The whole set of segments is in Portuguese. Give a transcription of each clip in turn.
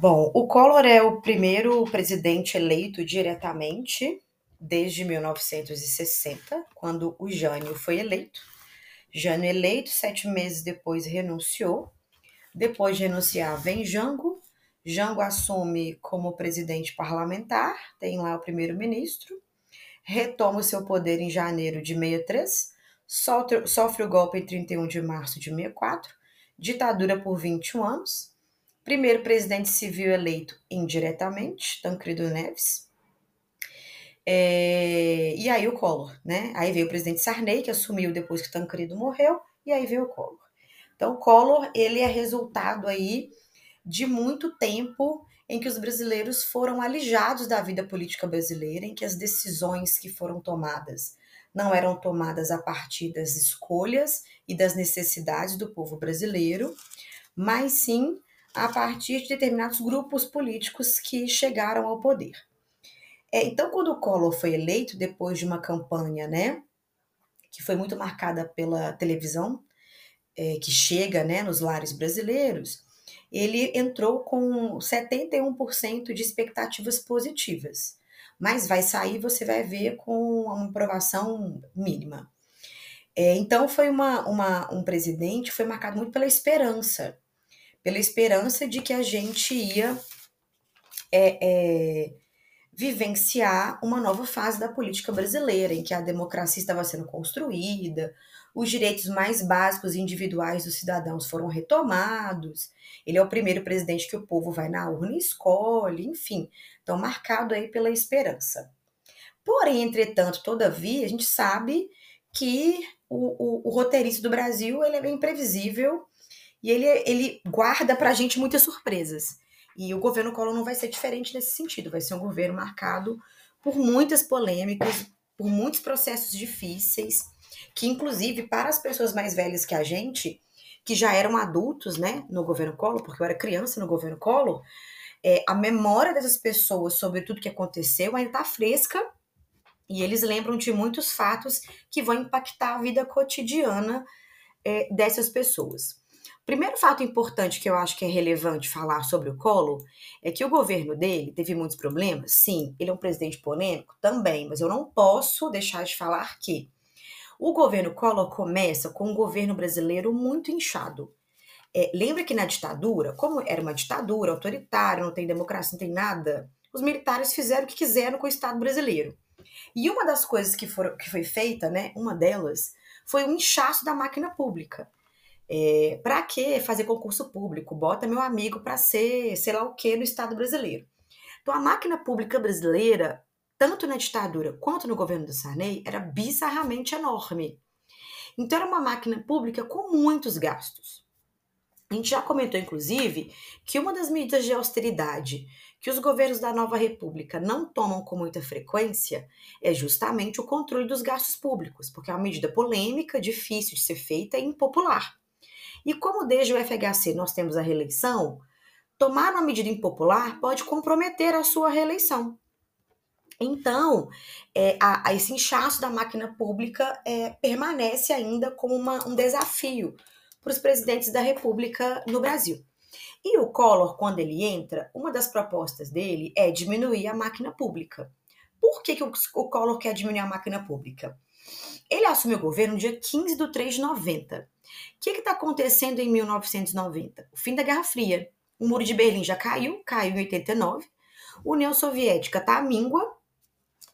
Bom, o Collor é o primeiro presidente eleito diretamente desde 1960, quando o Jânio foi eleito. Jânio eleito, sete meses depois renunciou. Depois de renunciar, vem Jango. Jango assume como presidente parlamentar, tem lá o primeiro-ministro. Retoma o seu poder em janeiro de 63, sofre, o golpe em 31 de março de 64, ditadura por 21 anos Primeiro presidente civil eleito indiretamente, Tancredo Neves. É, e aí o Collor, né? Aí veio o presidente Sarney, que assumiu depois que Tancredo morreu, e aí veio o Collor. Então, o Collor, ele é resultado aí de muito tempo em que os brasileiros foram alijados da vida política brasileira, em que as decisões que foram tomadas não eram tomadas a partir das escolhas e das necessidades do povo brasileiro, mas sim a partir de determinados grupos políticos que chegaram ao poder. É, então, quando o Collor foi eleito, depois de uma campanha, né, que foi muito marcada pela televisão, é, que chega né, nos lares brasileiros, ele entrou com 71% de expectativas positivas. Mas vai sair, você vai ver com uma aprovação mínima. É, então, foi uma, uma, um presidente foi marcado muito pela esperança pela esperança de que a gente ia é, é, vivenciar uma nova fase da política brasileira, em que a democracia estava sendo construída, os direitos mais básicos e individuais dos cidadãos foram retomados. Ele é o primeiro presidente que o povo vai na urna e escolhe, enfim, então marcado aí pela esperança. Porém, entretanto, todavia, a gente sabe que o, o, o roteirista do Brasil ele é bem imprevisível e ele, ele guarda para a gente muitas surpresas. E o governo Collor não vai ser diferente nesse sentido. Vai ser um governo marcado por muitas polêmicas, por muitos processos difíceis, que inclusive para as pessoas mais velhas que a gente, que já eram adultos, né, no governo Collor, porque eu era criança no governo Collor, é, a memória dessas pessoas sobre tudo que aconteceu ainda está fresca e eles lembram de muitos fatos que vão impactar a vida cotidiana é, dessas pessoas. Primeiro fato importante que eu acho que é relevante falar sobre o Collor é que o governo dele teve muitos problemas. Sim, ele é um presidente polêmico também, mas eu não posso deixar de falar que o governo Collor começa com um governo brasileiro muito inchado. É, lembra que na ditadura, como era uma ditadura autoritária, não tem democracia, não tem nada, os militares fizeram o que quiseram com o Estado brasileiro. E uma das coisas que, foram, que foi feita, né, uma delas, foi o inchaço da máquina pública. É, para que fazer concurso público? Bota meu amigo para ser, sei lá o que, no Estado brasileiro. Então, a máquina pública brasileira, tanto na ditadura quanto no governo do Sarney, era bizarramente enorme. Então, era uma máquina pública com muitos gastos. A gente já comentou, inclusive, que uma das medidas de austeridade que os governos da nova república não tomam com muita frequência é justamente o controle dos gastos públicos, porque é uma medida polêmica, difícil de ser feita e impopular. E como desde o FHC nós temos a reeleição, tomar uma medida impopular pode comprometer a sua reeleição. Então, é, a, a esse inchaço da máquina pública é, permanece ainda como uma, um desafio para os presidentes da República no Brasil. E o Collor, quando ele entra, uma das propostas dele é diminuir a máquina pública. Por que, que o, o Collor quer diminuir a máquina pública? Ele assumiu o governo no dia 15 de 3 de 90. O que está acontecendo em 1990? O fim da Guerra Fria. O Muro de Berlim já caiu, caiu em 89. A União Soviética está à míngua,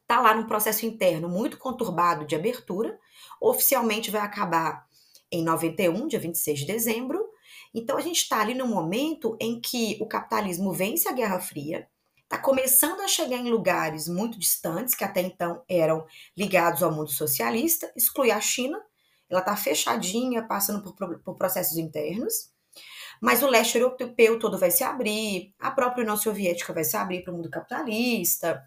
está lá num processo interno muito conturbado de abertura. Oficialmente vai acabar em 91, dia 26 de dezembro. Então a gente está ali no momento em que o capitalismo vence a Guerra Fria, está começando a chegar em lugares muito distantes, que até então eram ligados ao mundo socialista, exclui a China, ela está fechadinha, passando por, por, processos internos, mas o leste europeu todo vai se abrir, a própria União Soviética vai se abrir para o mundo capitalista,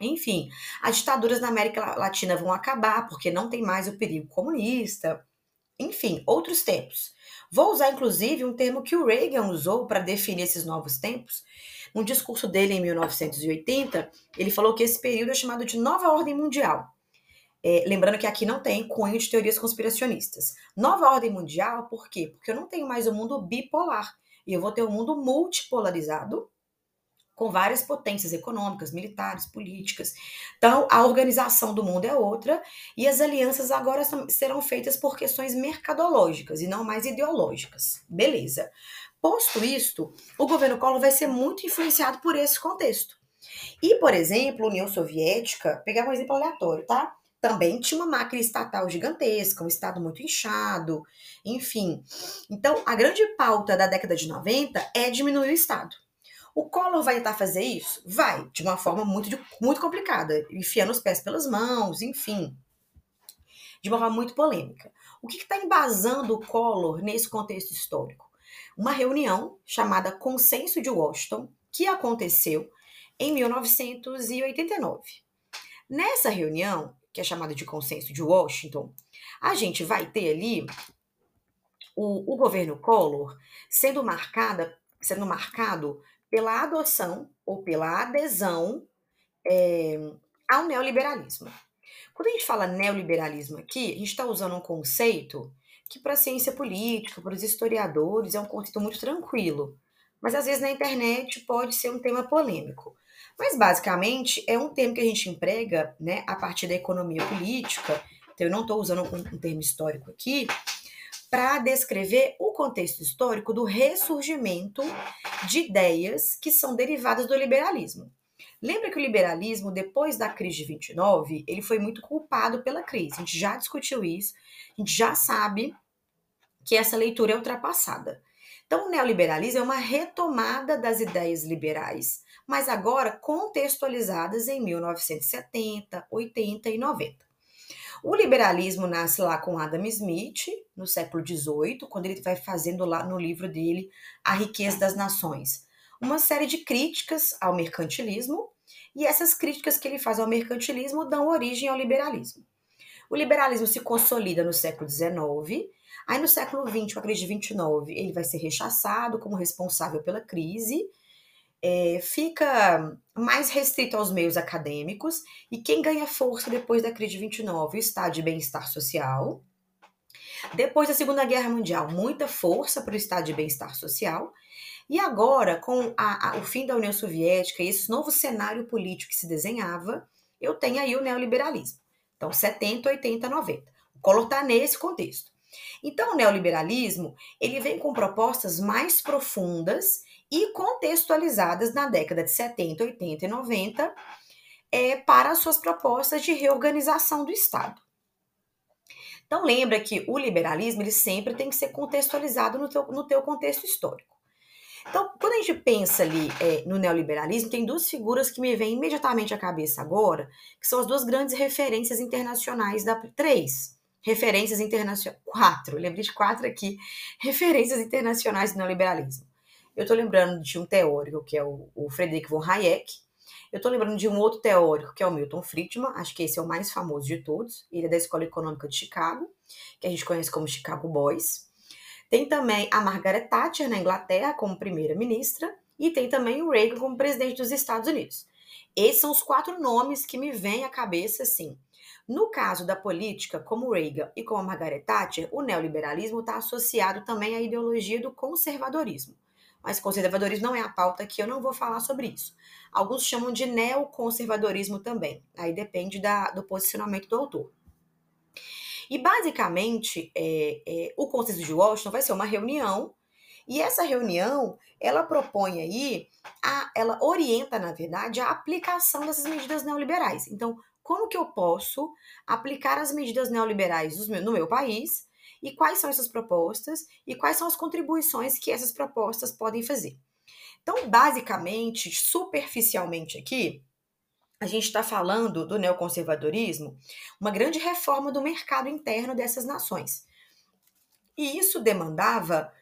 enfim, as ditaduras na América Latina vão acabar, porque não tem mais o perigo comunista, enfim, outros tempos. Vou usar inclusive um termo que o Reagan usou para definir esses novos tempos, um discurso dele em 1980, ele falou que esse período é chamado de nova ordem mundial. É, lembrando que aqui não tem cunho de teorias conspiracionistas. Nova ordem mundial, por quê? Porque eu não tenho mais um mundo bipolar. E eu vou ter um mundo multipolarizado, com várias potências econômicas, militares, políticas. Então, a organização do mundo é outra e as alianças agora serão feitas por questões mercadológicas e não mais ideológicas. Beleza. Posto isto, o governo Collor vai ser muito influenciado por esse contexto. E, por exemplo, a União Soviética, pegar um exemplo aleatório, tá? Também tinha uma máquina estatal gigantesca, um estado muito inchado, enfim. Então, a grande pauta da década de 90 é diminuir o estado. O Collor vai tentar fazer isso? Vai, de uma forma muito, muito complicada, enfiando os pés pelas mãos, enfim. De uma forma muito polêmica. O que está embasando o Collor nesse contexto histórico? Uma reunião chamada Consenso de Washington, que aconteceu em 1989. Nessa reunião, que é chamada de Consenso de Washington, a gente vai ter ali o, o governo Collor sendo marcada, sendo marcado pela adoção ou pela adesão é, ao neoliberalismo. Quando a gente fala neoliberalismo aqui, a gente está usando um conceito que para a ciência política, para os historiadores, é um conceito muito tranquilo. Mas às vezes na internet pode ser um tema polêmico. Mas basicamente é um termo que a gente emprega né, a partir da economia política, então eu não estou usando um, termo histórico aqui, para descrever o contexto histórico do ressurgimento de ideias que são derivadas do liberalismo. Lembra que o liberalismo, depois da crise de 29, ele foi muito culpado pela crise. A gente já discutiu isso, a gente já sabe que essa leitura é ultrapassada. Então, o neoliberalismo é uma retomada das ideias liberais, mas agora contextualizadas em 1970, 80 e 90. O liberalismo nasce lá com Adam Smith, no século XVIII, quando ele vai fazendo lá no livro dele A Riqueza das Nações, uma série de críticas ao mercantilismo, e essas críticas que ele faz ao mercantilismo dão origem ao liberalismo. O liberalismo se consolida no século XIX, aí no século XX, com a crise de 29, ele vai ser rechaçado como responsável pela crise, é, fica mais restrito aos meios acadêmicos e quem ganha força depois da crise de 29, o estado de bem-estar social. Depois da Segunda Guerra Mundial, muita força para o estado de bem-estar social. E agora, com a, a, o fim da União Soviética e esse novo cenário político que se desenhava, eu tenho aí o neoliberalismo. Então, 70, 80, 90. O Collor está nesse contexto. Então, o neoliberalismo ele vem com propostas mais profundas e contextualizadas na década de 70, 80 e 90 é, para as suas propostas de reorganização do Estado. Então lembra que o liberalismo ele sempre tem que ser contextualizado no teu, no teu contexto histórico. Então, quando a gente pensa ali é, no neoliberalismo, tem duas figuras que me vêm imediatamente à cabeça agora, que são as duas grandes referências internacionais da três referências internacionais, quatro, lembrei de quatro aqui, referências internacionais do neoliberalismo. Eu estou lembrando de um teórico, que é o, o Friedrich von Hayek. Eu estou lembrando de um outro teórico, que é o Milton Friedman. Acho que esse é o mais famoso de todos. Ele é da Escola Econômica de Chicago, que a gente conhece como Chicago Boys. Tem também a Margaret Thatcher, na Inglaterra, como primeira-ministra. E tem também o Reagan como presidente dos Estados Unidos. Esses são os quatro nomes que me vêm à cabeça, assim. No caso da política, como Reagan e como a Margaret Thatcher, o neoliberalismo está associado também à ideologia do conservadorismo mas conservadorismo não é a pauta aqui, eu não vou falar sobre isso. Alguns chamam de neoconservadorismo também, aí depende da, do posicionamento do autor. E basicamente, é, é, o Consenso de Washington vai ser uma reunião, e essa reunião, ela propõe aí, a, ela orienta, na verdade, a aplicação dessas medidas neoliberais. Então, como que eu posso aplicar as medidas neoliberais no meu país e quais são essas propostas e quais são as contribuições que essas propostas podem fazer. Então, basicamente, superficialmente aqui, a gente está falando do neoconservadorismo, uma grande reforma do mercado interno dessas nações. E isso demandava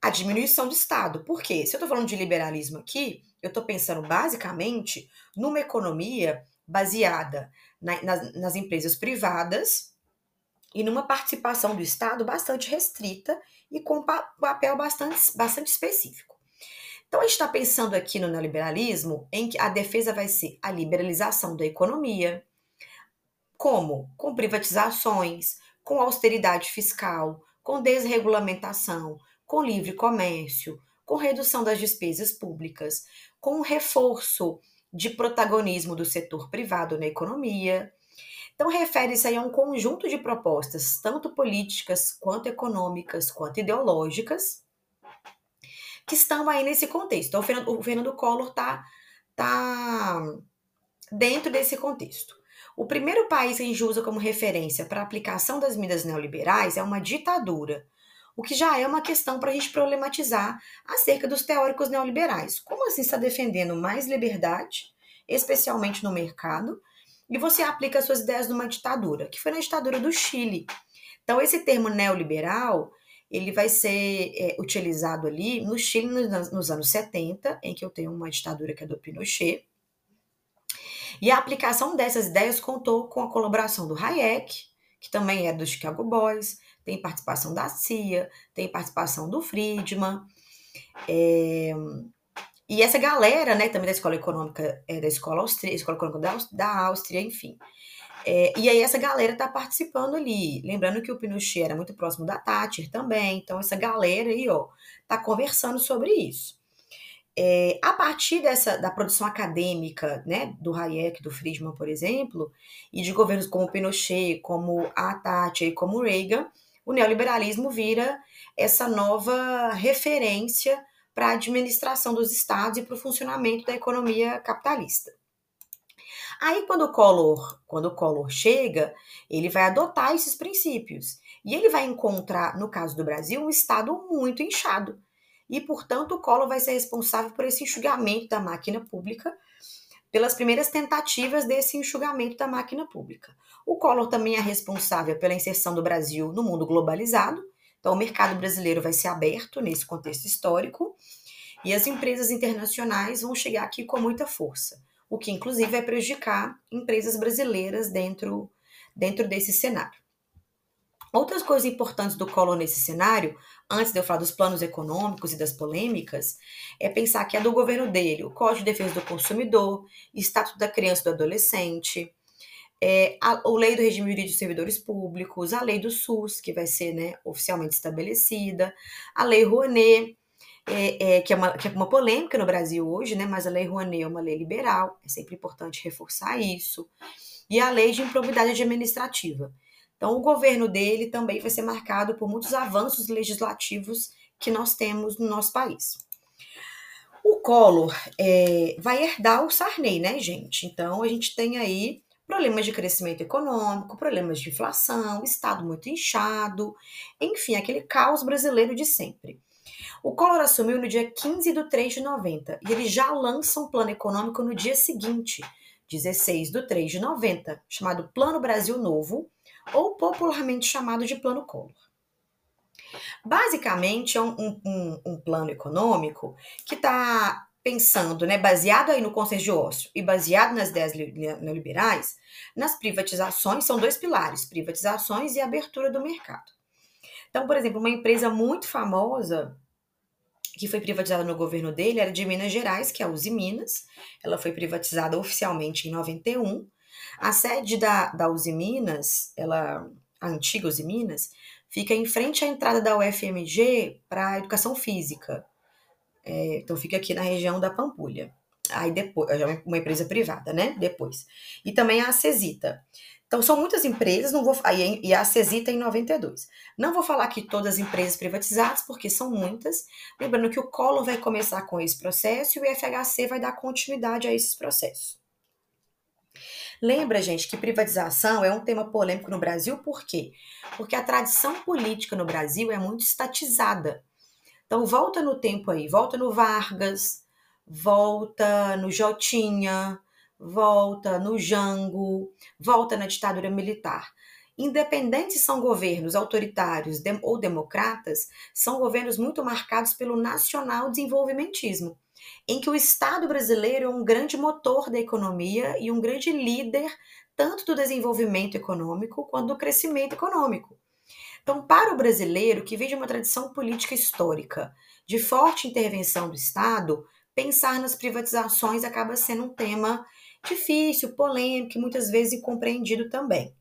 a diminuição do Estado. Por quê? Se eu estou falando de liberalismo aqui, eu estou pensando basicamente numa economia baseada na, nas, nas empresas privadas e numa participação do Estado bastante restrita e com um papel bastante, bastante específico. Então, a gente está pensando aqui no neoliberalismo em que a defesa vai ser a liberalização da economia, como? Com privatizações, com austeridade fiscal, com desregulamentação, com livre comércio, com redução das despesas públicas, com reforço de protagonismo do setor privado na economia. Então, refere-se a um conjunto de propostas, tanto políticas, quanto econômicas, quanto ideológicas, que estão aí nesse contexto. Então, o Fernando, o Fernando Collor está tá dentro desse contexto. O primeiro país que a gente usa como referência para a aplicação das medidas neoliberais é uma ditadura, o que já é uma questão para a gente problematizar acerca dos teóricos neoliberais. Como assim está defendendo mais liberdade, especialmente no mercado, e você aplica suas ideias numa ditadura, que foi na ditadura do Chile. Então, esse termo neoliberal ele vai ser é, utilizado ali no Chile nos, nos anos 70, em que eu tenho uma ditadura que é do Pinochet, e a aplicação dessas ideias contou com a colaboração do Hayek, que também é do Chicago Boys, tem participação da CIA, tem participação do Friedman. É, e essa galera, né, também da escola econômica, é, da escola austríaca, escola econômica da, da Áustria, enfim. É, e aí essa galera está participando ali. Lembrando que o Pinochet era muito próximo da Thatcher também, então essa galera aí, ó, tá conversando sobre isso. É, a partir dessa da produção acadêmica, né, do Hayek, do Friedman, por exemplo, e de governos como Pinochet, como a Thatcher e como Reagan, o neoliberalismo vira essa nova referência para a administração dos estados e para o funcionamento da economia capitalista. Aí quando o Collor, quando o Collor chega, ele vai adotar esses princípios e ele vai encontrar, no caso do Brasil, um estado muito inchado e, portanto, o Collor vai ser responsável por esse enxugamento da máquina pública, pelas primeiras tentativas desse enxugamento da máquina pública. O Collor também é responsável pela inserção do Brasil no mundo globalizado, então o mercado brasileiro vai ser aberto nesse contexto histórico e as empresas internacionais vão chegar aqui com muita força, o que inclusive vai prejudicar empresas brasileiras dentro, dentro desse cenário. Outras coisas importantes do Collor nesse cenário, antes de eu falar dos planos econômicos e das polêmicas, é pensar que é do governo dele o Código de Defesa do Consumidor, Estatuto da Criança e do Adolescente, é, a, a Lei do Regime Jurídico de Servidores Públicos, a Lei do SUS, que vai ser né, oficialmente estabelecida, a Lei Rouanet, é, é, que, é uma, que é uma polêmica no Brasil hoje, né, mas a Lei Rouanet é uma lei liberal, é sempre importante reforçar isso, e a Lei de Improbidade Administrativa então, o governo dele também vai ser marcado por muitos avanços legislativos que nós temos no nosso país. O Collor é, vai herdar o Sarney, né, gente? Então, a gente tem aí problemas de crescimento econômico, problemas de inflação, Estado muito inchado, enfim, aquele caos brasileiro de sempre. O Collor assumiu no dia 15 de 3 de 90 e ele já lança um plano econômico no dia seguinte, 16 de 3 de 90, chamado Plano Brasil Novo, ou popularmente chamado de Plano Collor. Basicamente, é um, um, um plano econômico que está pensando, né, baseado aí no consenso de Oslo e baseado nas ideias neoliberais, nas privatizações, são dois pilares, privatizações e abertura do mercado. Então, por exemplo, uma empresa muito famosa que foi privatizada no governo dele era de Minas Gerais, que é a Uzi Minas. Ela foi privatizada oficialmente em 91 a sede da, da Uzi Minas, ela, a antiga Uzi Minas, fica em frente à entrada da UFMG para educação física. É, então fica aqui na região da Pampulha. Aí depois, é uma empresa privada, né? Depois. E também a Cesita. Então são muitas empresas, não vou aí e a Cesita em 92. Não vou falar aqui todas as empresas privatizadas, porque são muitas. Lembrando que o Collor vai começar com esse processo e o FHC vai dar continuidade a esses processos. Lembra, gente, que privatização é um tema polêmico no Brasil, por quê? Porque a tradição política no Brasil é muito estatizada. Então, volta no tempo aí, volta no Vargas, volta no Jotinha, volta no Jango, volta na ditadura militar. Independentes são governos autoritários ou democratas, são governos muito marcados pelo nacional desenvolvimentismo em que o Estado brasileiro é um grande motor da economia e um grande líder tanto do desenvolvimento econômico quanto do crescimento econômico. Então, para o brasileiro que vem de uma tradição política histórica de forte intervenção do Estado, pensar nas privatizações acaba sendo um tema difícil, polêmico e muitas vezes incompreendido também.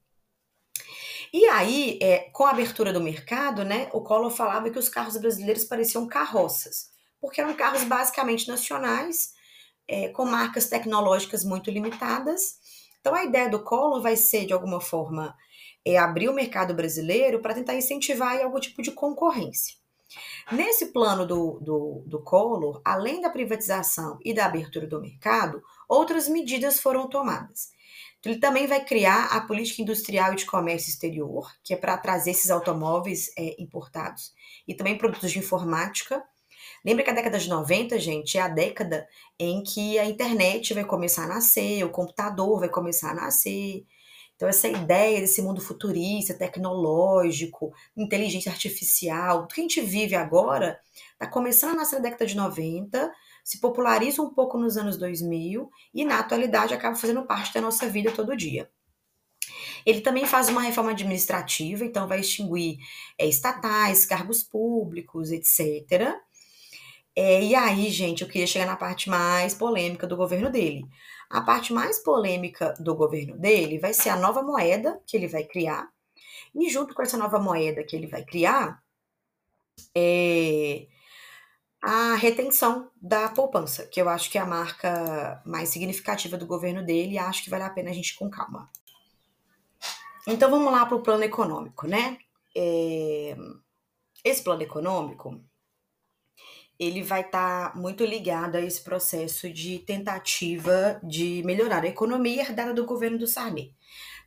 E aí, é, com a abertura do mercado, né, o Collor falava que os carros brasileiros pareciam carroças porque eram carros basicamente nacionais, é, com marcas tecnológicas muito limitadas. Então, a ideia do Collor vai ser, de alguma forma, é abrir o mercado brasileiro para tentar incentivar algum tipo de concorrência. Nesse plano do, do, do Collor, além da privatização e da abertura do mercado, outras medidas foram tomadas. Ele também vai criar a política industrial e de comércio exterior, que é para trazer esses automóveis é, importados e também produtos de informática. Lembra que a década de 90, gente, é a década em que a internet vai começar a nascer, o computador vai começar a nascer. Então, essa ideia desse mundo futurista, tecnológico, inteligência artificial, tudo que a gente vive agora, está começando a nascer na década de 90, se populariza um pouco nos anos 2000 e, na atualidade, acaba fazendo parte da nossa vida todo dia. Ele também faz uma reforma administrativa, então vai extinguir é, estatais, cargos públicos, etc. É, e aí, gente, eu queria chegar na parte mais polêmica do governo dele. A parte mais polêmica do governo dele vai ser a nova moeda que ele vai criar. E junto com essa nova moeda que ele vai criar, é, a retenção da poupança, que eu acho que é a marca mais significativa do governo dele e acho que vale a pena a gente ir com calma. Então vamos lá para o plano econômico, né? É... Esse plano econômico ele vai estar tá muito ligado a esse processo de tentativa de melhorar a economia herdada do governo do Sarney.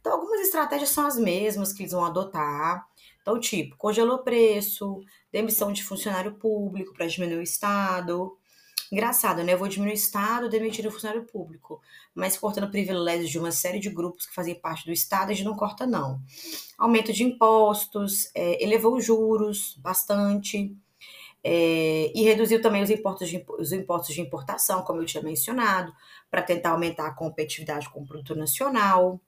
Então, algumas estratégias são as mesmas que eles vão adotar. Então, tipo, congelou preço, demissão de funcionário público para diminuir o Estado. Engraçado, né? Eu vou diminuir o Estado, demitir o funcionário público. Mas cortando privilégios de uma série de grupos que faziam parte do Estado, a gente não corta, não. Aumento de impostos, é, elevou os juros bastante. É, e reduziu também os impostos, de, os impostos de importação, como eu tinha mencionado, para tentar aumentar a competitividade com o produto nacional.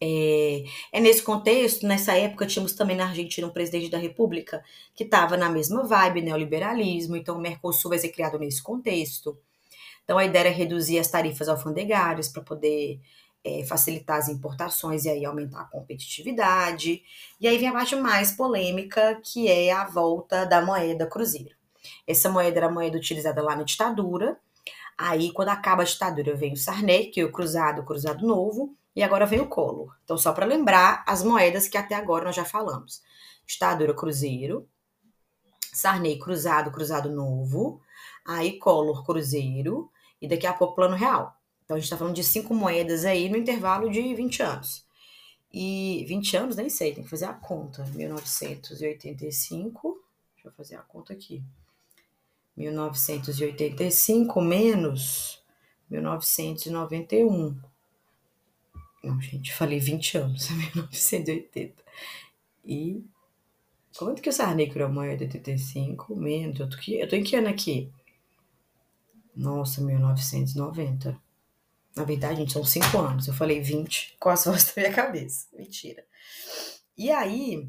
É, é, nesse contexto, nessa época, tínhamos também na Argentina um presidente da República que estava na mesma vibe, neoliberalismo, então o Mercosul vai ser criado nesse contexto. Então a ideia era reduzir as tarifas alfandegárias para poder é, facilitar as importações e aí aumentar a competitividade. E aí vem a parte mais polêmica, que é a volta da moeda cruzeiro. Essa moeda era a moeda utilizada lá na ditadura. Aí, quando acaba a ditadura, vem o Sarney, que é o cruzado, o cruzado novo, e agora vem o Collor. Então, só para lembrar as moedas que até agora nós já falamos. Ditadura Cruzeiro, Sarney Cruzado, Cruzado Novo, aí Collor Cruzeiro, e daqui a pouco Plano Real. Então, a gente está falando de cinco moedas aí no intervalo de 20 anos. E 20 anos, nem sei, tem que fazer a conta. 1985, deixa eu fazer a conta aqui. 1985 menos 1991. Não, gente, falei 20 anos, 1980. E quanto que o Sarney criou a moeda de 85? Menos, eu tô, eu tô em que ano aqui? Nossa, 1990. Na verdade, gente, são 5 anos. Eu falei 20 com as vozes da minha cabeça. Mentira. E aí,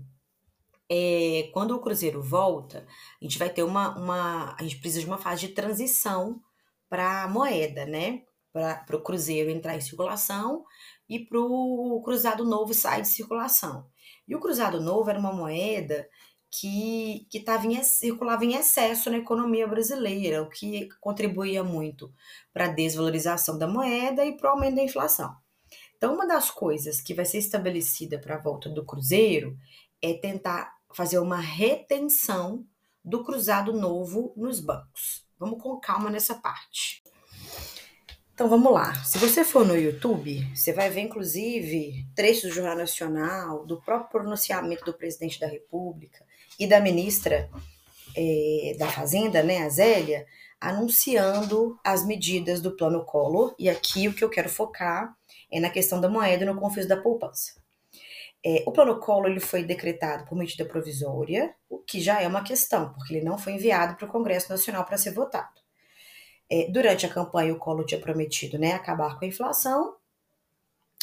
é, quando o Cruzeiro volta, a gente vai ter uma, uma. A gente precisa de uma fase de transição para a moeda, né? Para o Cruzeiro entrar em circulação e para o Cruzado Novo sair de circulação. E o Cruzado Novo era uma moeda que, que tava em, circulava em excesso na economia brasileira, o que contribuía muito para a desvalorização da moeda e para o aumento da inflação. Então, uma das coisas que vai ser estabelecida para a volta do Cruzeiro é tentar fazer uma retenção do cruzado novo nos bancos. Vamos com calma nessa parte. Então vamos lá. Se você for no YouTube, você vai ver inclusive trechos do Jornal Nacional, do próprio pronunciamento do presidente da República e da ministra é, da Fazenda, né, a Zélia, anunciando as medidas do plano Collor. E aqui o que eu quero focar é na questão da moeda no conflito da poupança. É, o plano Collor ele foi decretado por medida provisória, o que já é uma questão, porque ele não foi enviado para o Congresso Nacional para ser votado. É, durante a campanha, o Collor tinha prometido né, acabar com a inflação,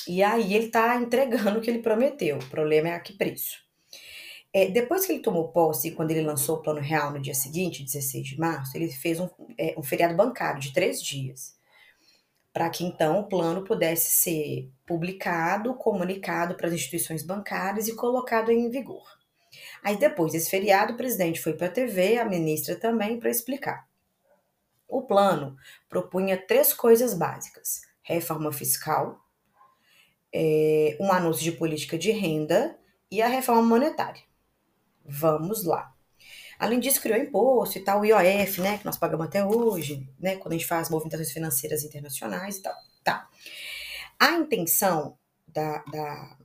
e aí ele está entregando o que ele prometeu. O problema é a que preço. É, depois que ele tomou posse, quando ele lançou o Plano Real no dia seguinte, 16 de março, ele fez um, é, um feriado bancário de três dias, para que então o plano pudesse ser publicado, comunicado para as instituições bancárias e colocado em vigor. Aí depois desse feriado, o presidente foi para a TV, a ministra também, para explicar. O plano propunha três coisas básicas: reforma fiscal, é, um anúncio de política de renda e a reforma monetária. Vamos lá. Além disso, criou imposto e tal, o IOF, né, que nós pagamos até hoje, né, quando a gente faz movimentações financeiras internacionais e tal. Tá. A intenção da, da,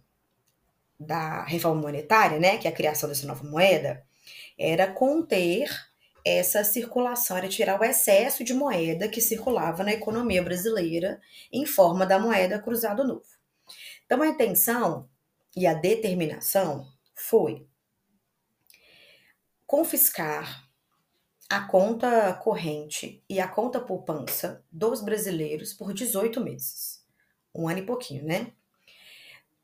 da reforma monetária, né, que é a criação dessa nova moeda, era conter essa circulação, era tirar o excesso de moeda que circulava na economia brasileira em forma da moeda cruzado novo. Então a intenção e a determinação foi confiscar a conta corrente e a conta poupança dos brasileiros por 18 meses. Um ano e pouquinho, né?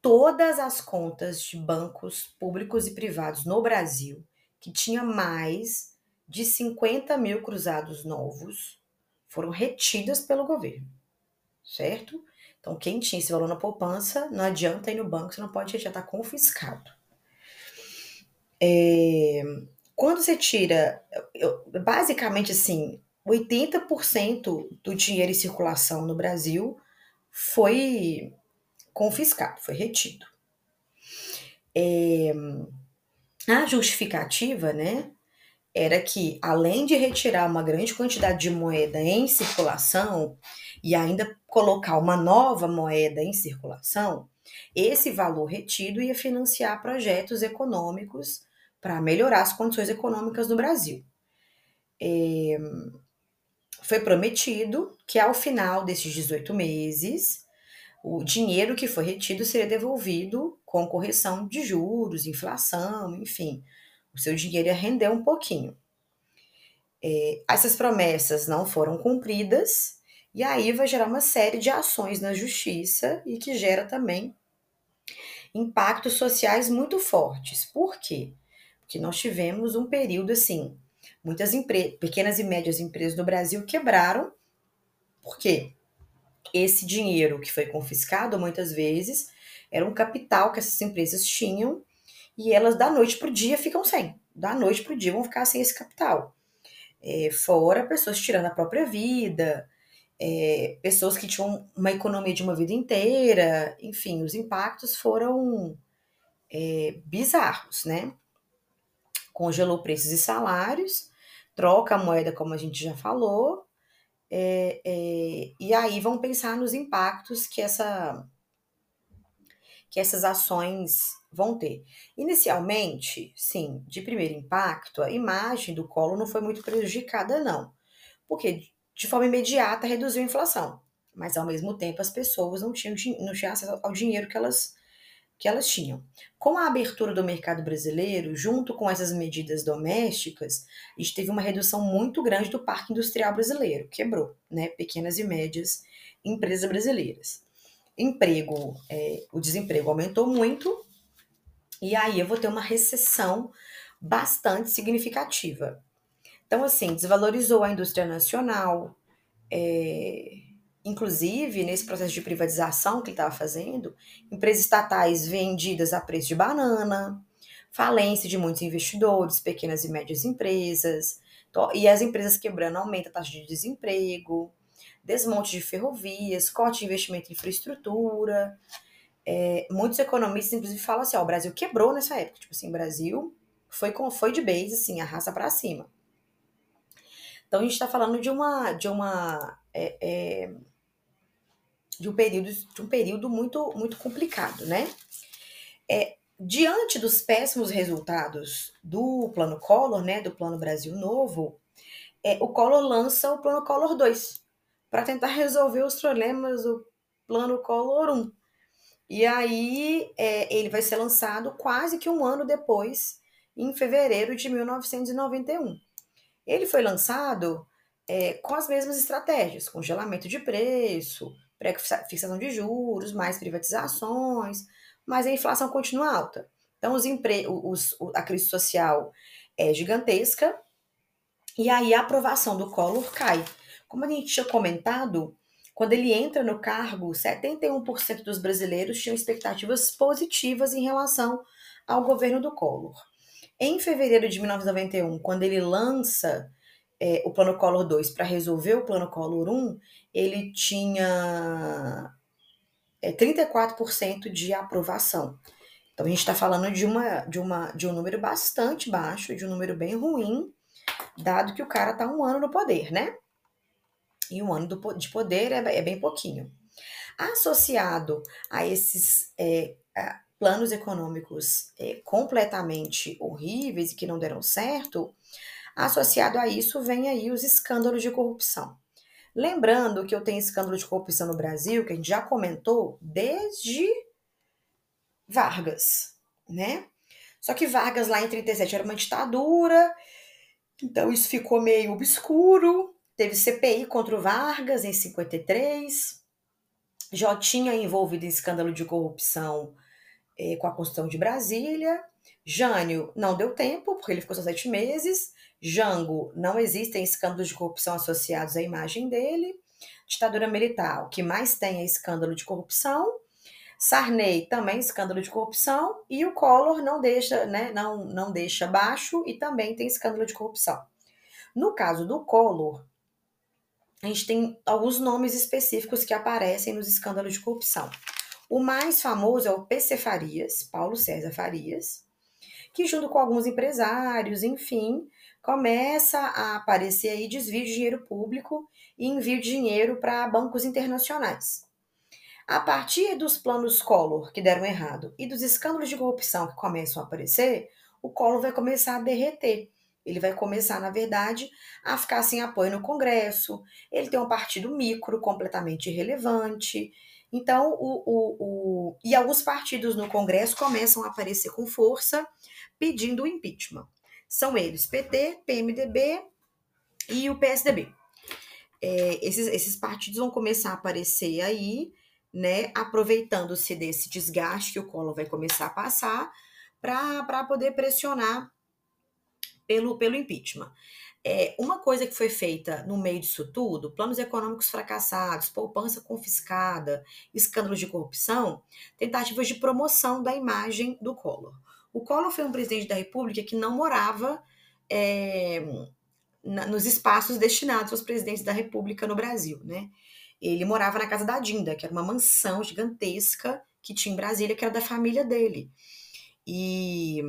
Todas as contas de bancos públicos e privados no Brasil que tinha mais de 50 mil cruzados novos foram retidas pelo governo, certo? Então, quem tinha esse valor na poupança, não adianta ir no banco, você não pode retirar, está confiscado. É, quando você tira, eu, basicamente assim, 80% do dinheiro em circulação no Brasil foi confiscado, foi retido. É, a justificativa, né, era que, além de retirar uma grande quantidade de moeda em circulação e ainda colocar uma nova moeda em circulação, esse valor retido ia financiar projetos econômicos para melhorar as condições econômicas do Brasil. É, foi prometido que ao final desses 18 meses o dinheiro que foi retido seria devolvido com correção de juros, inflação, enfim. O seu dinheiro ia render um pouquinho. É, essas promessas não foram cumpridas, e aí vai gerar uma série de ações na justiça e que gera também impactos sociais muito fortes. Por quê? Porque nós tivemos um período assim, muitas pequenas e médias empresas no Brasil quebraram. Por quê? esse dinheiro que foi confiscado, muitas vezes, era um capital que essas empresas tinham e elas, da noite para o dia, ficam sem. Da noite para o dia, vão ficar sem esse capital. É, fora pessoas tirando a própria vida, é, pessoas que tinham uma economia de uma vida inteira, enfim, os impactos foram é, bizarros, né? Congelou preços e salários, troca a moeda, como a gente já falou, é, é, e aí vão pensar nos impactos que, essa, que essas ações vão ter. Inicialmente, sim, de primeiro impacto, a imagem do colo não foi muito prejudicada, não, porque de forma imediata reduziu a inflação, mas ao mesmo tempo as pessoas não tinham, não tinham acesso ao dinheiro que elas que elas tinham. Com a abertura do mercado brasileiro, junto com essas medidas domésticas, a gente teve uma redução muito grande do parque industrial brasileiro, quebrou, né? Pequenas e médias empresas brasileiras. Emprego, é, o desemprego aumentou muito, e aí eu vou ter uma recessão bastante significativa. Então, assim, desvalorizou a indústria nacional, é, Inclusive, nesse processo de privatização que ele estava fazendo, empresas estatais vendidas a preço de banana, falência de muitos investidores, pequenas e médias empresas, e as empresas quebrando aumenta a taxa de desemprego, desmonte de ferrovias, corte de investimento em infraestrutura. É, muitos economistas, inclusive, falam assim: ó, o Brasil quebrou nessa época. Tipo assim, o Brasil foi, com, foi de base, assim, a raça para cima. Então, a gente está falando de uma, de uma é, é, de um período, de um período muito, muito complicado, né? É, diante dos péssimos resultados do Plano Collor, né, do Plano Brasil Novo, é, o Collor lança o Plano Collor 2 para tentar resolver os problemas do Plano Collor 1. E aí é, ele vai ser lançado quase que um ano depois, em fevereiro de 1991. Ele foi lançado é, com as mesmas estratégias, congelamento de preço, pré-fixação de juros, mais privatizações, mas a inflação continua alta. Então, os empre... os, a crise social é gigantesca e aí a aprovação do Collor cai. Como a gente tinha comentado, quando ele entra no cargo, 71% dos brasileiros tinham expectativas positivas em relação ao governo do Collor. Em fevereiro de 1991, quando ele lança é, o Plano Collor 2 para resolver o Plano Collor 1, ele tinha é, 34% de aprovação. Então a gente está falando de, uma, de, uma, de um número bastante baixo, de um número bem ruim, dado que o cara está um ano no poder, né? E um ano do, de poder é, é bem pouquinho. Associado a esses é, a planos econômicos é, completamente horríveis e que não deram certo, associado a isso vem aí os escândalos de corrupção. Lembrando que eu tenho escândalo de corrupção no Brasil, que a gente já comentou desde Vargas, né? Só que Vargas lá em 37 era uma ditadura, então isso ficou meio obscuro. Teve CPI contra o Vargas em 53. Já tinha envolvido em escândalo de corrupção eh, com a Constituição de Brasília. Jânio não deu tempo, porque ele ficou só sete meses. Jango, não existem escândalos de corrupção associados à imagem dele. Ditadura militar, o que mais tem é escândalo de corrupção. Sarney também escândalo de corrupção e o Collor não deixa, né, não, não deixa baixo e também tem escândalo de corrupção. No caso do Collor, a gente tem alguns nomes específicos que aparecem nos escândalos de corrupção. O mais famoso é o PC Farias, Paulo César Farias, que junto com alguns empresários, enfim, começa a aparecer aí desvio de dinheiro público e envio de dinheiro para bancos internacionais. A partir dos planos Collor que deram errado e dos escândalos de corrupção que começam a aparecer, o Collor vai começar a derreter. Ele vai começar, na verdade, a ficar sem apoio no Congresso. Ele tem um partido micro completamente irrelevante. Então, o, o, o... e alguns partidos no Congresso começam a aparecer com força pedindo o impeachment. São eles PT, PMDB e o PSDB. É, esses, esses partidos vão começar a aparecer aí né, aproveitando-se desse desgaste que o Collor vai começar a passar para poder pressionar pelo, pelo impeachment. É, uma coisa que foi feita no meio disso tudo, planos econômicos fracassados, poupança confiscada, escândalos de corrupção, tentativas de promoção da imagem do Collor. O Collor foi um presidente da República que não morava é, na, nos espaços destinados aos presidentes da República no Brasil, né? Ele morava na casa da Dinda, que era uma mansão gigantesca que tinha em Brasília, que era da família dele. E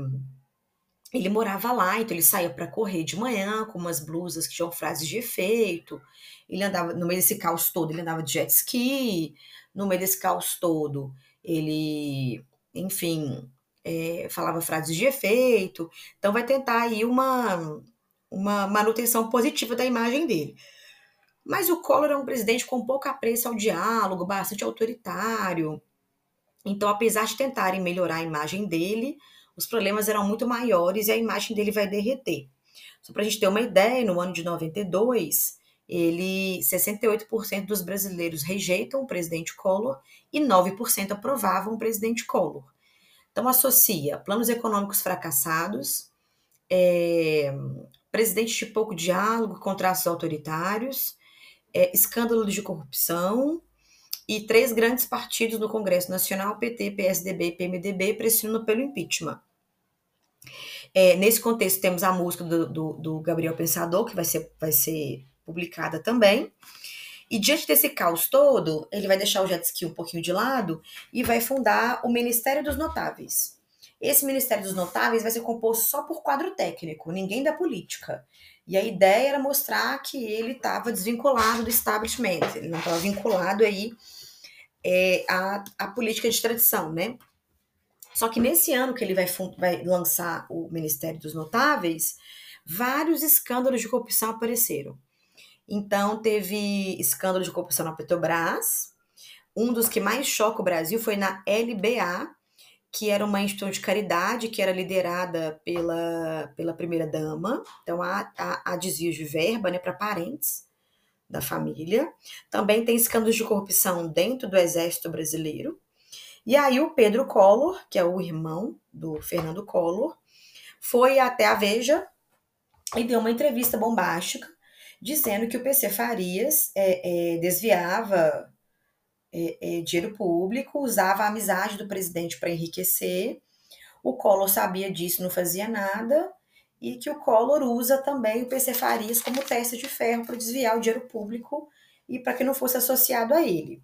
ele morava lá, então ele saía para correr de manhã com umas blusas que tinham frases de efeito. Ele andava, no meio desse caos todo, ele andava de jet ski. No meio desse caos todo, ele, enfim, é, falava frases de efeito. Então vai tentar aí uma, uma manutenção positiva da imagem dele. Mas o Collor é um presidente com pouco apreço ao diálogo, bastante autoritário. Então, apesar de tentarem melhorar a imagem dele, os problemas eram muito maiores e a imagem dele vai derreter. Só para a gente ter uma ideia, no ano de 92, ele 68% dos brasileiros rejeitam o presidente Collor e 9% aprovavam o presidente Collor. Então associa planos econômicos fracassados, é, presidente de pouco diálogo, contratos autoritários, é, escândalos de corrupção e três grandes partidos no Congresso Nacional, PT, PSDB e PMDB, pressionando pelo impeachment. É, nesse contexto, temos a música do, do, do, Gabriel Pensador, que vai ser, vai ser publicada também. E diante desse caos todo, ele vai deixar o jet ski um pouquinho de lado e vai fundar o Ministério dos Notáveis. Esse Ministério dos Notáveis vai ser composto só por quadro técnico, ninguém da política. E a ideia era mostrar que ele estava desvinculado do establishment, ele não estava vinculado aí é, à, à política de tradição, né? Só que nesse ano que ele vai, vai lançar o Ministério dos Notáveis, vários escândalos de corrupção apareceram. Então, teve escândalo de corrupção na Petrobras. Um dos que mais choca o Brasil foi na LBA, que era uma instituição de caridade que era liderada pela, pela primeira-dama. Então, há, há, há desvios de verba né, para parentes da família. Também tem escândalos de corrupção dentro do Exército Brasileiro. E aí, o Pedro Collor, que é o irmão do Fernando Collor, foi até a Veja e deu uma entrevista bombástica dizendo que o PC Farias é, é, desviava é, é, dinheiro público, usava a amizade do presidente para enriquecer. O Collor sabia disso, não fazia nada. e que o Collor usa também o PC Farias como testa de ferro para desviar o dinheiro público e para que não fosse associado a ele.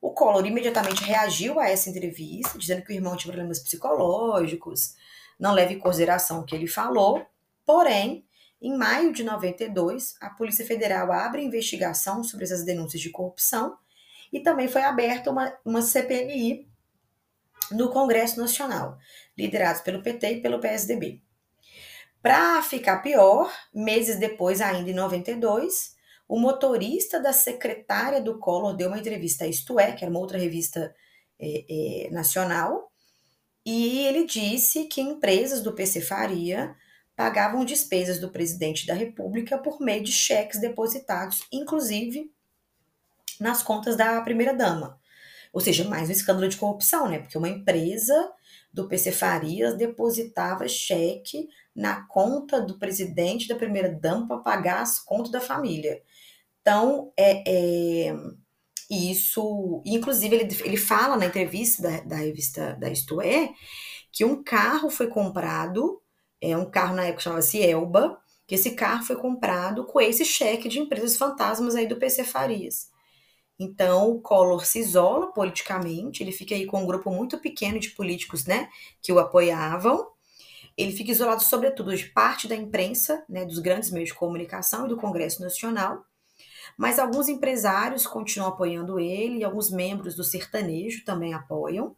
O Collor imediatamente reagiu a essa entrevista, dizendo que o irmão tinha problemas psicológicos, não leve em consideração o que ele falou, porém, em maio de 92, a Polícia Federal abre investigação sobre essas denúncias de corrupção e também foi aberta uma, uma CPMI no Congresso Nacional, liderados pelo PT e pelo PSDB. Para ficar pior, meses depois, ainda em 92, o motorista da secretária do Collor deu uma entrevista a Isto É, que era uma outra revista é, é, nacional, e ele disse que empresas do PC Faria pagavam despesas do presidente da República por meio de cheques depositados, inclusive nas contas da primeira-dama. Ou seja, mais um escândalo de corrupção, né? Porque uma empresa do PC Farias depositava cheque na conta do presidente da primeira-dama para pagar as contas da família. Então, é, é isso. Inclusive, ele, ele fala na entrevista da, da revista da Isto É que um carro foi comprado, é um carro na época chamava-se Elba, que esse carro foi comprado com esse cheque de empresas fantasmas aí do PC Farias. Então, o Collor se isola politicamente, ele fica aí com um grupo muito pequeno de políticos, né, que o apoiavam. Ele fica isolado, sobretudo, de parte da imprensa, né, dos grandes meios de comunicação e do Congresso Nacional. Mas alguns empresários continuam apoiando ele alguns membros do sertanejo também apoiam,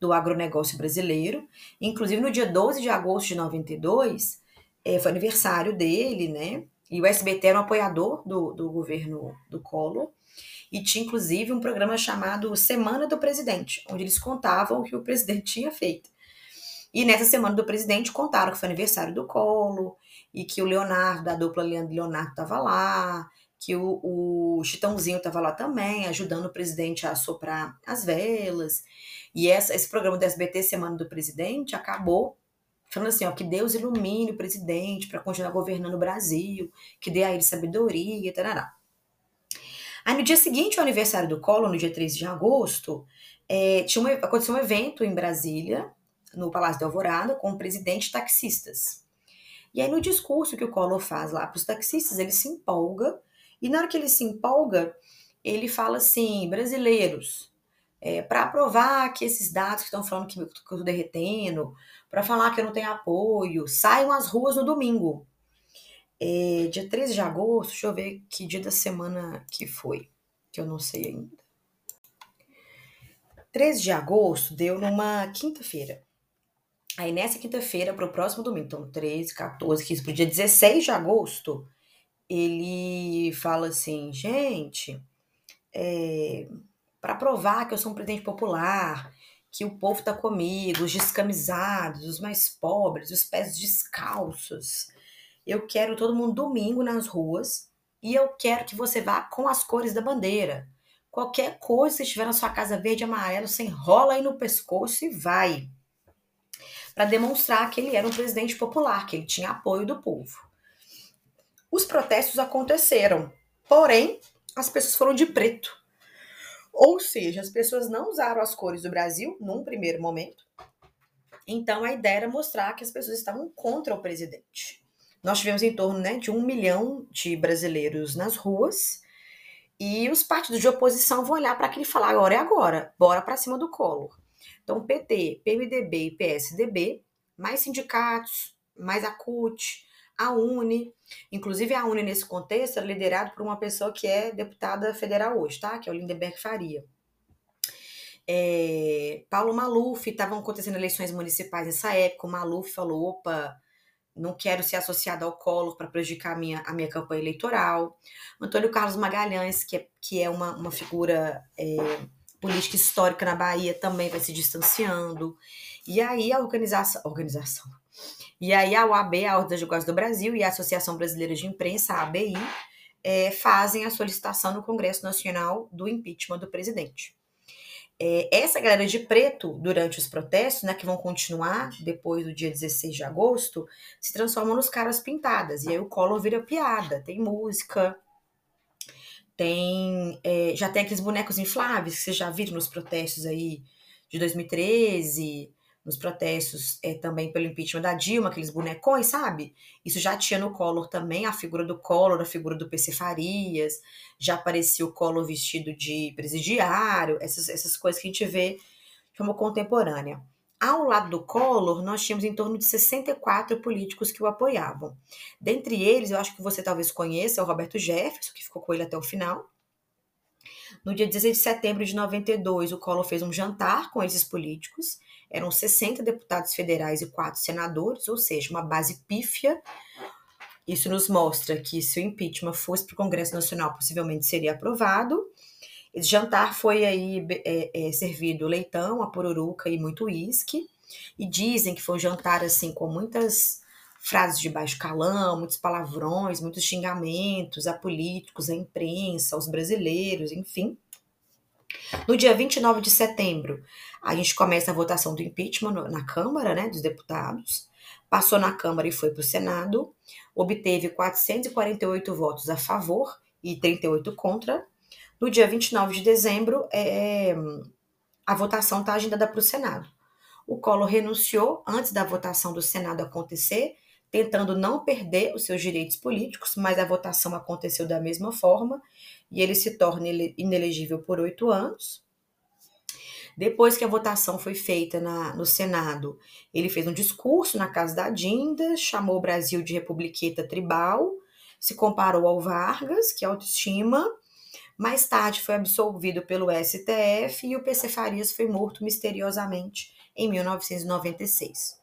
do agronegócio brasileiro. Inclusive, no dia 12 de agosto de 92, é, foi aniversário dele, né? E o SBT era um apoiador do, do governo do Collor. E tinha, inclusive, um programa chamado Semana do Presidente, onde eles contavam o que o presidente tinha feito. E nessa Semana do Presidente contaram que foi aniversário do Collor, e que o Leonardo, da dupla Leandro Leonardo, estava lá, que o, o Chitãozinho estava lá também, ajudando o presidente a soprar as velas. E essa, esse programa do SBT, Semana do Presidente, acabou falando assim, ó, que Deus ilumine o presidente para continuar governando o Brasil, que dê a ele sabedoria, tarará. Aí no dia seguinte ao aniversário do Collor, no dia 13 de agosto, é, tinha uma, aconteceu um evento em Brasília, no Palácio da Alvorada, com o presidente taxistas. E aí no discurso que o Collor faz lá para os taxistas, ele se empolga, e na hora que ele se empolga, ele fala assim, brasileiros, é, para provar que esses dados que estão falando que, eu estou derretendo, para falar que eu não tenho apoio, saiam às ruas no domingo. É, dia 13 de agosto, deixa eu ver que dia da semana que foi, que eu não sei ainda. 13 de agosto deu numa quinta-feira. Aí nessa quinta-feira, para o próximo domingo, então 13, 14, 15, para o dia 16 de agosto, ele fala assim: gente, é, para provar que eu sou um presidente popular, que o povo está comigo, os descamisados, os mais pobres, os pés descalços, eu quero todo mundo domingo nas ruas e eu quero que você vá com as cores da bandeira. Qualquer coisa que estiver na sua casa verde e amarelo, você enrola aí no pescoço e vai. Para demonstrar que ele era um presidente popular, que ele tinha apoio do povo. Os protestos aconteceram, porém, as pessoas foram de preto. Ou seja, as pessoas não usaram as cores do Brasil num primeiro momento. Então a ideia era mostrar que as pessoas estavam contra o presidente. Nós tivemos em torno né, de um milhão de brasileiros nas ruas e os partidos de oposição vão olhar para aquilo e falar: agora é agora, bora para cima do Collor. Então, PT, PMDB e PSDB, mais sindicatos, mais a CUT, a UNE, inclusive a UNE nesse contexto era liderado por uma pessoa que é deputada federal hoje, tá? Que é o Lindenberg Faria. É, Paulo Maluf, estavam acontecendo eleições municipais nessa época, o Maluf falou, opa, não quero ser associado ao Collor para prejudicar a minha, a minha campanha eleitoral. Antônio Carlos Magalhães, que é, que é uma, uma figura é, política histórica na Bahia, também vai se distanciando. E aí a organização, organização. E aí a OAB, a Ordem dos Advogados do Brasil, e a Associação Brasileira de Imprensa, a ABI, é, fazem a solicitação no Congresso Nacional do impeachment do presidente. É, essa galera de preto, durante os protestos, né, que vão continuar depois do dia 16 de agosto, se transformam nos caras pintadas. E aí o colo vira piada. Tem música, tem. É, já tem aqueles bonecos infláveis que vocês já viram nos protestos aí de 2013, nos protestos é, também pelo impeachment da Dilma, aqueles bonecões, sabe? Isso já tinha no Collor também, a figura do Collor, a figura do PC Farias, já aparecia o Collor vestido de presidiário, essas, essas coisas que a gente vê de forma contemporânea. Ao lado do Collor, nós tínhamos em torno de 64 políticos que o apoiavam. Dentre eles, eu acho que você talvez conheça, o Roberto Jefferson, que ficou com ele até o final. No dia 16 de setembro de 92, o Collor fez um jantar com esses políticos. Eram 60 deputados federais e quatro senadores, ou seja, uma base pífia. Isso nos mostra que se o impeachment fosse para o Congresso Nacional, possivelmente seria aprovado. Esse jantar foi aí é, é, servido leitão, a pururuca e muito uísque. E dizem que foi um jantar assim com muitas frases de baixo calão, muitos palavrões, muitos xingamentos a políticos, à imprensa, aos brasileiros, enfim. No dia 29 de setembro, a gente começa a votação do impeachment na Câmara, né, dos deputados. Passou na Câmara e foi para o Senado. Obteve 448 votos a favor e 38 contra. No dia 29 de dezembro, é, a votação está agendada para o Senado. O Collor renunciou antes da votação do Senado acontecer, tentando não perder os seus direitos políticos, mas a votação aconteceu da mesma forma e ele se torna inelegível por oito anos. Depois que a votação foi feita na, no Senado, ele fez um discurso na casa da Dinda, chamou o Brasil de republiqueta tribal, se comparou ao Vargas, que é autoestima, mais tarde foi absolvido pelo STF e o PC Farias foi morto misteriosamente em 1996.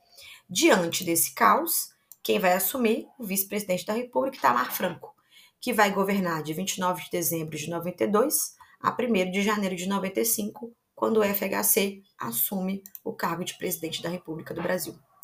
Diante desse caos, quem vai assumir? O vice-presidente da República, Itamar Franco, que vai governar de 29 de dezembro de 92 a 1 de janeiro de 95, quando o FHC assume o cargo de presidente da República do Brasil.